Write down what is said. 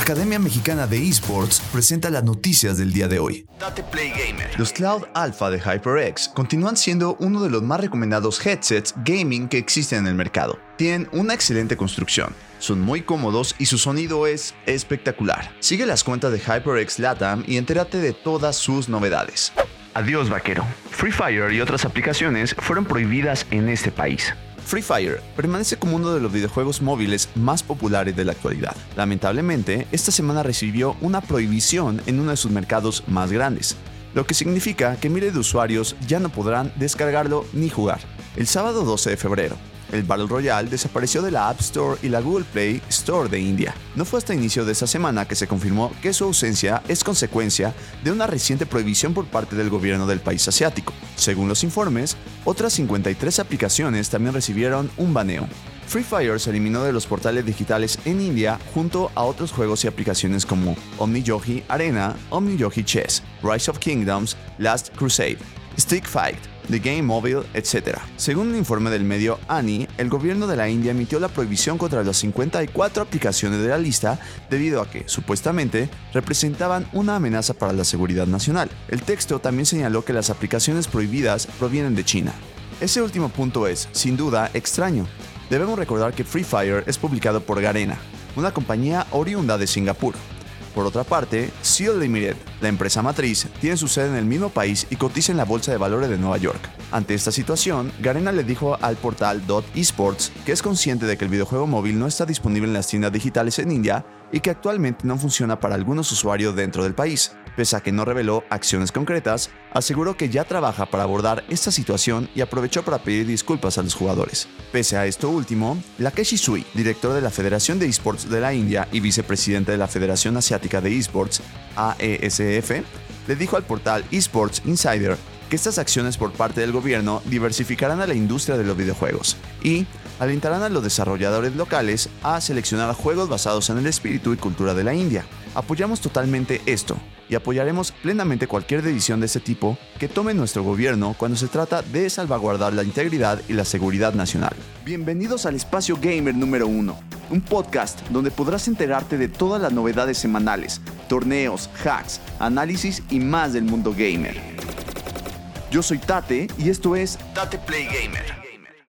Academia Mexicana de Esports presenta las noticias del día de hoy. Date Play Gamer. Los Cloud Alpha de HyperX continúan siendo uno de los más recomendados headsets gaming que existen en el mercado. Tienen una excelente construcción, son muy cómodos y su sonido es espectacular. Sigue las cuentas de HyperX Latam y entérate de todas sus novedades. Adiós vaquero. Free Fire y otras aplicaciones fueron prohibidas en este país. Free Fire permanece como uno de los videojuegos móviles más populares de la actualidad. Lamentablemente, esta semana recibió una prohibición en uno de sus mercados más grandes, lo que significa que miles de usuarios ya no podrán descargarlo ni jugar. El sábado 12 de febrero, el Battle Royale desapareció de la App Store y la Google Play Store de India. No fue hasta inicio de esta semana que se confirmó que su ausencia es consecuencia de una reciente prohibición por parte del gobierno del país asiático. Según los informes, otras 53 aplicaciones también recibieron un baneo. Free Fire se eliminó de los portales digitales en India junto a otros juegos y aplicaciones como OmniYogi Arena, OmniYogi Chess, Rise of Kingdoms, Last Crusade, Stick Fight, The Game Mobile, etc. Según un informe del medio ANI, el gobierno de la India emitió la prohibición contra las 54 aplicaciones de la lista debido a que, supuestamente, representaban una amenaza para la seguridad nacional. El texto también señaló que las aplicaciones prohibidas provienen de China. Ese último punto es, sin duda, extraño. Debemos recordar que Free Fire es publicado por Garena, una compañía oriunda de Singapur. Por otra parte, Seal Limited, la empresa matriz, tiene su sede en el mismo país y cotiza en la Bolsa de Valores de Nueva York. Ante esta situación, Garena le dijo al portal .esports que es consciente de que el videojuego móvil no está disponible en las tiendas digitales en India y que actualmente no funciona para algunos usuarios dentro del país. Pese a que no reveló acciones concretas, aseguró que ya trabaja para abordar esta situación y aprovechó para pedir disculpas a los jugadores. Pese a esto último, Lakeshi Sui, director de la Federación de Esports de la India y vicepresidente de la Federación Asiática de Esports, AESF, le dijo al portal Esports Insider que estas acciones por parte del gobierno diversificarán a la industria de los videojuegos y alentarán a los desarrolladores locales a seleccionar juegos basados en el espíritu y cultura de la India. Apoyamos totalmente esto y apoyaremos plenamente cualquier decisión de este tipo que tome nuestro gobierno cuando se trata de salvaguardar la integridad y la seguridad nacional. Bienvenidos al espacio gamer número 1, un podcast donde podrás enterarte de todas las novedades semanales, torneos, hacks, análisis y más del mundo gamer. Yo soy Tate y esto es Tate Play Gamer.